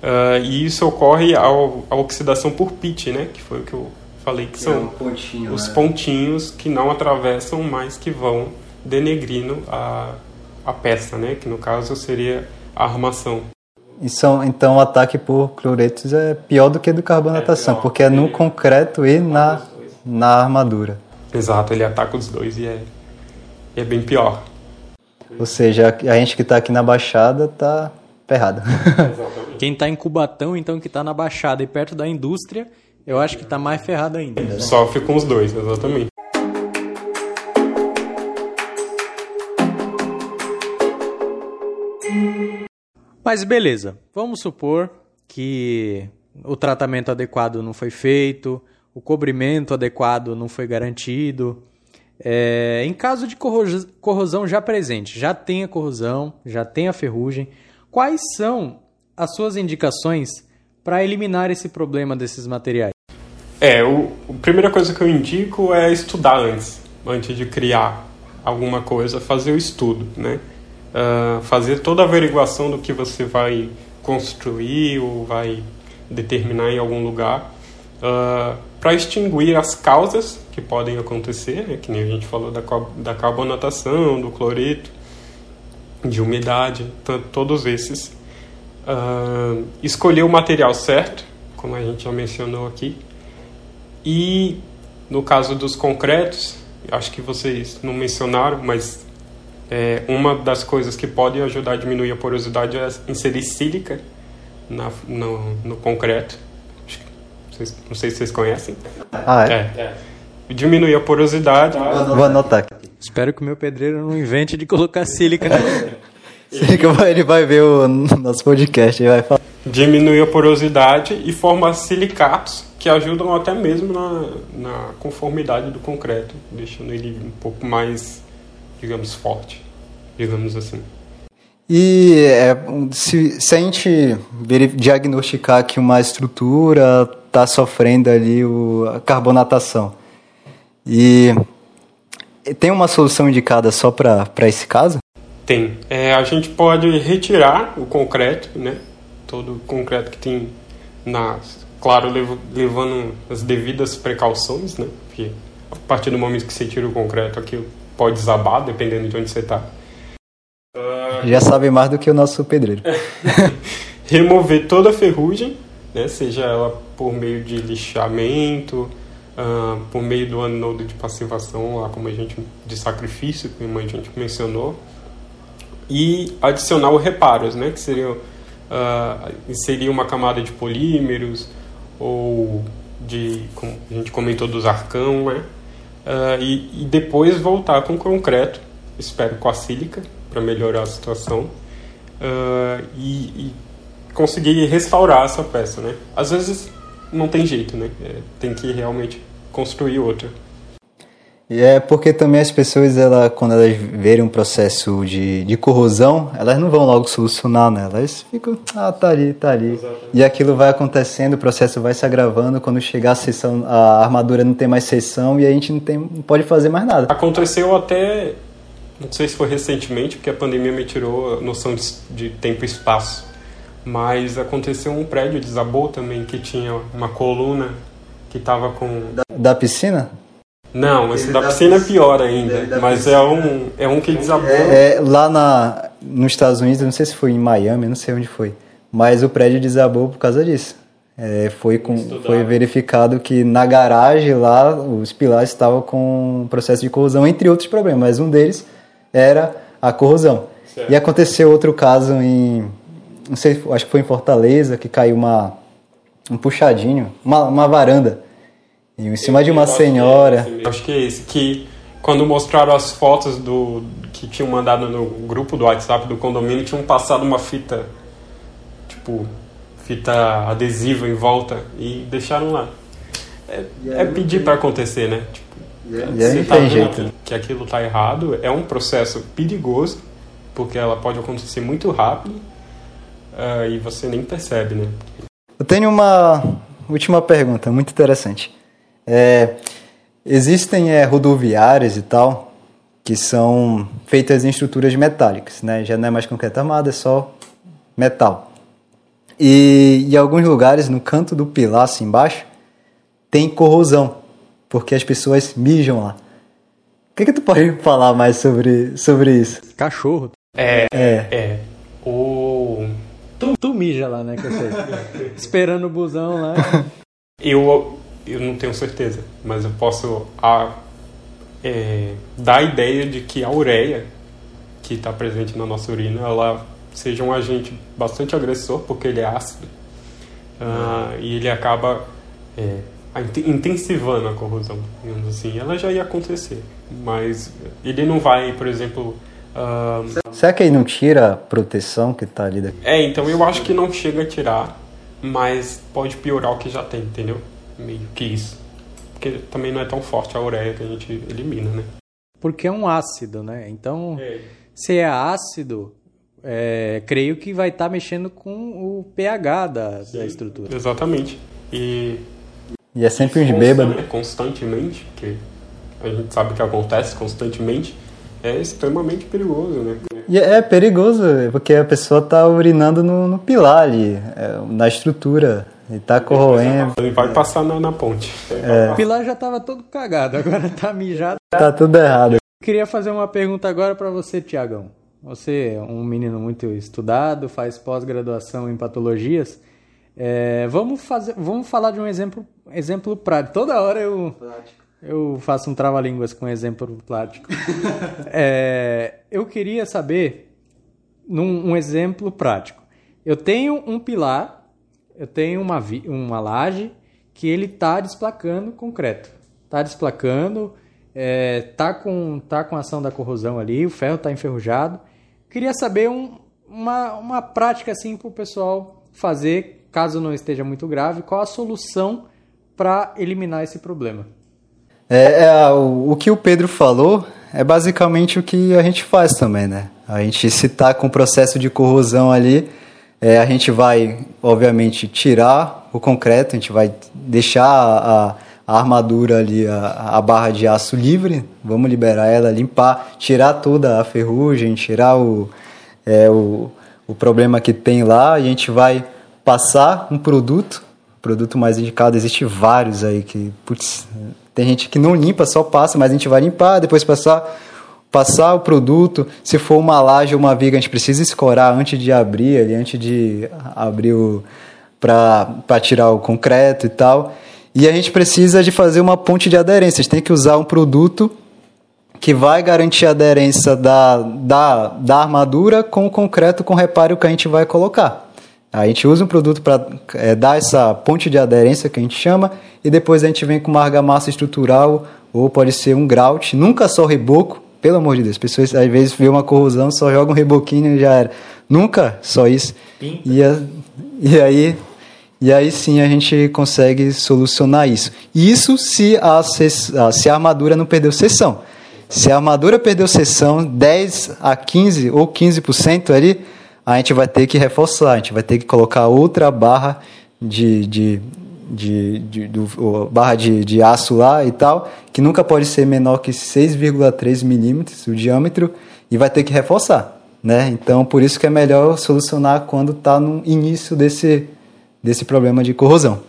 Uh, e isso ocorre ao, à oxidação por pitch, né? Que foi o que eu falei que, que são é um pontinho, os né? pontinhos que não atravessam, mas que vão denegrindo a, a peça, né? Que no caso seria a armação. Então, então o ataque por cloretos é pior do que do carbonatação, é porque é no concreto e na, na armadura. Exato, ele ataca os dois e é, é bem pior. Ou seja, a gente que está aqui na Baixada está ferrado. Quem está em Cubatão, então, que está na Baixada e perto da indústria, eu acho que está mais ferrado ainda. Sofre com os dois, exatamente. Mas beleza, vamos supor que o tratamento adequado não foi feito, o cobrimento adequado não foi garantido. É, em caso de corrosão já presente, já tem a corrosão, já tem a ferrugem, quais são as suas indicações para eliminar esse problema desses materiais? É, o, a primeira coisa que eu indico é estudar antes, antes de criar alguma coisa, fazer o estudo, né? Uh, fazer toda a averiguação do que você vai construir ou vai determinar em algum lugar, uh, ah, para extinguir as causas que podem acontecer, né, que nem a gente falou da, da carbonatação, do cloreto, de umidade, todos esses. Uh, escolher o material certo, como a gente já mencionou aqui, e no caso dos concretos, acho que vocês não mencionaram, mas é, uma das coisas que pode ajudar a diminuir a porosidade é inserir sílica na, no, no concreto. Não sei se vocês conhecem. Ah, é? é. é. Diminuir a porosidade. Vou anotar aqui. Espero que o meu pedreiro não invente de colocar sílica. sílica ele vai ver o nosso podcast e vai falar. Diminuir a porosidade e formar silicatos que ajudam até mesmo na, na conformidade do concreto, deixando ele um pouco mais digamos, forte, digamos assim. E é, se, se a gente diagnosticar que uma estrutura está sofrendo ali o, a carbonatação, e tem uma solução indicada só para esse caso? Tem. É, a gente pode retirar o concreto, né? Todo o concreto que tem na, claro, levando as devidas precauções, né? Porque a partir do momento que você tira o concreto, aquilo pode desabar, dependendo de onde você está. Uh, Já sabe mais do que o nosso pedreiro. remover toda a ferrugem, né, seja ela por meio de lixamento, uh, por meio do anodo de passivação, lá como a gente de sacrifício, como a gente mencionou, e adicionar os reparos, né, que seriam uh, inserir uma camada de polímeros ou de, como a gente comentou, dos arcão, né, uh, e, e, depois voltar com concreto, espero com a sílica, para melhorar a situação, uh, e, e, conseguir restaurar essa peça, né? Às vezes não tem jeito, né? É, tem que realmente construir outra. E é porque também as pessoas, ela, quando elas verem um processo de, de corrosão, elas não vão logo solucionar, né? Elas ficam, ah, tá ali, tá ali. Exatamente. E aquilo vai acontecendo, o processo vai se agravando, quando chegar a sessão, a armadura não tem mais seção e a gente não, tem, não pode fazer mais nada. Aconteceu até, não sei se foi recentemente, porque a pandemia me tirou a noção de, de tempo e espaço, mas aconteceu um prédio, desabou também, que tinha uma coluna que estava com... Da, da piscina? Não, esse da piscina é pior ainda. Mas é um, é um que desabou. É, é, lá na, nos Estados Unidos, não sei se foi em Miami, não sei onde foi. Mas o prédio desabou por causa disso. É, foi, com, foi verificado que na garagem lá os pilares estavam com processo de corrosão, entre outros problemas, mas um deles era a corrosão. Certo. E aconteceu outro caso em, não sei, acho que foi em Fortaleza, que caiu uma, um puxadinho, uma, uma varanda e em cima de uma senhora. É acho que é esse que quando mostraram as fotos do que tinham mandado no grupo do WhatsApp do condomínio, tinham passado uma fita tipo fita adesiva em volta e deixaram lá. É, é pedir para acontecer, né? Tipo, você tá jeito. que aquilo tá errado, é um processo perigoso, porque ela pode acontecer muito rápido uh, e você nem percebe, né? Eu tenho uma última pergunta, muito interessante. É, existem é, rodoviárias e tal que são feitas em estruturas metálicas, né? Já não é mais concreto armado, é só metal. E em alguns lugares, no canto do pilar, assim embaixo, tem corrosão, porque as pessoas mijam lá. O que, que tu pode falar mais sobre, sobre isso? Cachorro. É, É. é. O. Tu, tu mija lá, né, que eu sei. Esperando o busão lá. Eu, eu não tenho certeza, mas eu posso a, é, dar a ideia de que a ureia que está presente na nossa urina, ela seja um agente bastante agressor, porque ele é ácido, Ah, e ele acaba é, intensivando a corrosão, digamos assim. Ela já ia acontecer, mas ele não vai, por exemplo... ah, Será que aí não tira a proteção que tá ali daqui? é, então eu acho que não chega a tirar, mas pode piorar o que já tem, entendeu? Meio que isso. Porque também não é tão forte a ureia que a gente elimina, né? Porque é um ácido, né? Então, se é ácido, é, creio que vai estar mexendo com o pH da, da estrutura. Exatamente. E E é sempre uns bêbados. constan- constantemente, que a gente sabe que acontece constantemente, é extremamente perigoso, né? E é perigoso, porque a pessoa tá urinando no, no pilar ali, é, na estrutura, e tá corroendo, Ele vai passar na, na ponte. O pilar já estava todo cagado, agora tá mijado. tá tudo errado. Queria fazer uma pergunta agora para você, Tiagão. Você é um menino muito estudado, faz pós-graduação em patologias. É, vamos, fazer, vamos falar de um exemplo, exemplo prático. Toda hora eu, eu faço um trava-línguas com exemplo prático. É, eu queria saber, num um exemplo prático. Eu tenho um pilar, eu tenho uma, uma laje que ele está desplacando concreto. Está desplacando, é, tá com tá com ação da corrosão ali, o ferro está enferrujado. Queria saber um- uma, uma prática assim para o pessoal fazer, caso não esteja muito grave, qual a solução para eliminar esse problema. É, é, o, o que o Pedro falou é basicamente o que a gente faz também, né? A gente se tá com processo de corrosão ali, é, a gente vai, obviamente, tirar o concreto, a gente vai deixar a, a armadura ali, a, a barra de aço livre, vamos liberar ela, limpar, tirar toda a ferrugem, tirar o, é, o, o problema que tem lá, a gente vai passar um produto, produto mais indicado, existe vários aí que, putz, tem gente que não limpa, só passa, mas a gente vai limpar, depois passar passar o produto, se for uma laje ou uma viga, a gente precisa escorar antes de abrir ali, antes de abrir o para tirar o concreto e tal. E a gente precisa de fazer uma ponte de aderência, a gente tem que usar um produto que vai garantir a aderência da, da, da armadura com o concreto com reparo que a gente vai colocar. A gente usa um produto para é, dar essa ponte de aderência que a gente chama e depois a gente vem com uma argamassa estrutural ou pode ser um grout, nunca só reboco, pelo amor de Deus. Pessoas às vezes vê uma corrosão, só joga um reboquinho e já era. Nunca só isso. E, a- e aí e aí sim a gente consegue solucionar isso. Isso se a, se a armadura não perdeu seção. Se a armadura perdeu seção 10 a 15 ou 15% ali, a gente vai ter que reforçar, a gente vai ter que colocar outra barra de, de, de, de- do, o- barra de, de aço lá e tal, que nunca pode ser menor que 6,3 milímetros o diâmetro e vai ter que reforçar. Né? Então, por isso que é melhor solucionar quando está no início desse, desse problema de corrosão.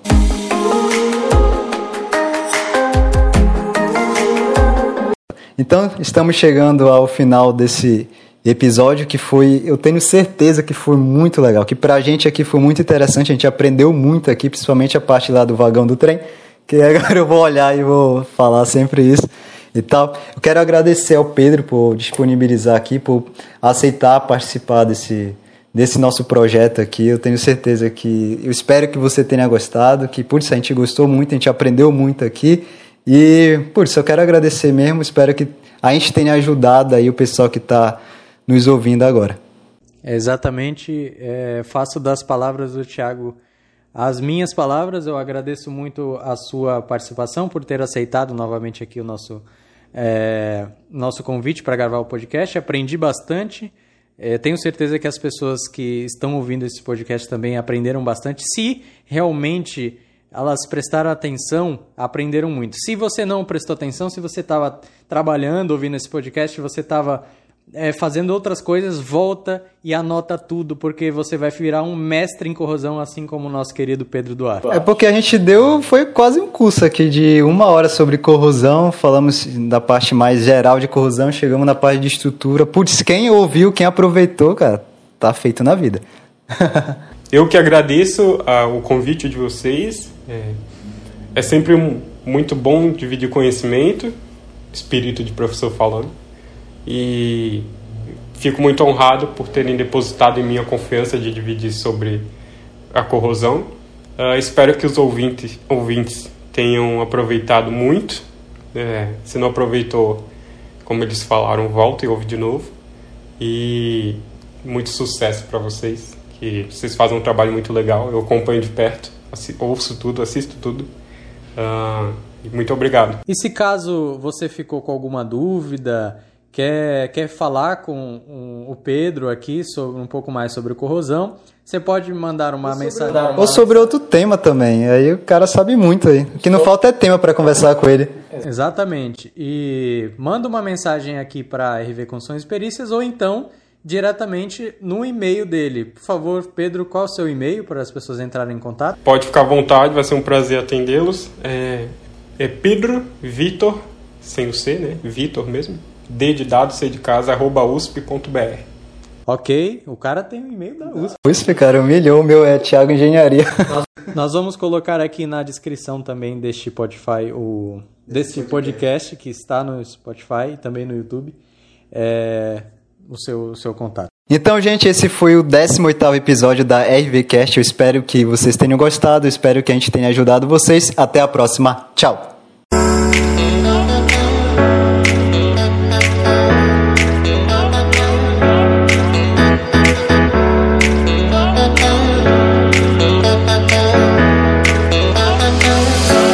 Então, estamos chegando ao final desse episódio que foi, eu tenho certeza que foi muito legal, que pra gente aqui foi muito interessante, a gente aprendeu muito aqui, principalmente a parte lá do vagão do trem, que agora eu vou olhar e vou falar sempre isso e tal. Eu quero agradecer ao Pedro por disponibilizar aqui, por aceitar participar desse desse nosso projeto aqui. Eu tenho certeza que eu espero que você tenha gostado, que putz, a gente gostou muito, a gente aprendeu muito aqui. E, putz, eu quero agradecer mesmo, espero que a gente tenha ajudado aí o pessoal que está nos ouvindo agora. É exatamente, é, faço das palavras do Tiago as minhas palavras. Eu agradeço muito a sua participação por ter aceitado novamente aqui o nosso, é, nosso convite para gravar o podcast. Aprendi bastante. É, tenho certeza que as pessoas que estão ouvindo esse podcast também aprenderam bastante. Se realmente elas prestaram atenção, aprenderam muito. Se você não prestou atenção, se você estava trabalhando, ouvindo esse podcast, você estava é, fazendo outras coisas, volta e anota tudo, porque você vai virar um mestre em corrosão, assim como o nosso querido Pedro Duarte. É porque a gente deu, foi quase um curso aqui de uma hora sobre corrosão, falamos da parte mais geral de corrosão, chegamos na parte de estrutura. Putz, quem ouviu, quem aproveitou, cara, tá feito na vida. Eu que agradeço uh, o convite de vocês. É, é sempre um, muito bom dividir conhecimento, espírito de professor falando. E fico muito honrado por terem depositado em mim a confiança de dividir sobre a corrosão. Uh, espero que os ouvintes, ouvintes tenham aproveitado muito. É, se não aproveitou, como eles falaram, volta e ouve de novo. E muito sucesso para vocês, que vocês fazem um trabalho muito legal. Eu acompanho de perto, ouço tudo, assisto tudo. Uh, muito obrigado. E se caso você ficou com alguma dúvida, quer, quer falar com o Pedro aqui sobre um pouco mais sobre corrosão, você pode mandar uma mensagem. Ou sobre outro tema também. Aí o cara sabe muito aí. O que não falta é tema para conversar com ele. Exatamente. E manda uma mensagem aqui para RV Construções Perícias ou então diretamente no e-mail dele. Por favor, Pedro, qual é o seu e-mail para as pessoas entrarem em contato? Pode ficar à vontade, vai ser um prazer atendê-los. É, é Pedro Vitor, sem o C, né? Vitor mesmo, D de dado, C de casa, arroba usp.br. Ok, o cara tem um e-mail da USP. USP, cara, humilhou. O meu é Thiago Engenharia. Nós vamos colocar aqui na descrição também deste Spotify, o, deste podcast que está no Spotify e também no YouTube, é, o, seu, o seu contato. Então, gente, esse foi o 18º episódio da RVCast. Eu espero que vocês tenham gostado, espero que a gente tenha ajudado vocês. Até a próxima. Tchau!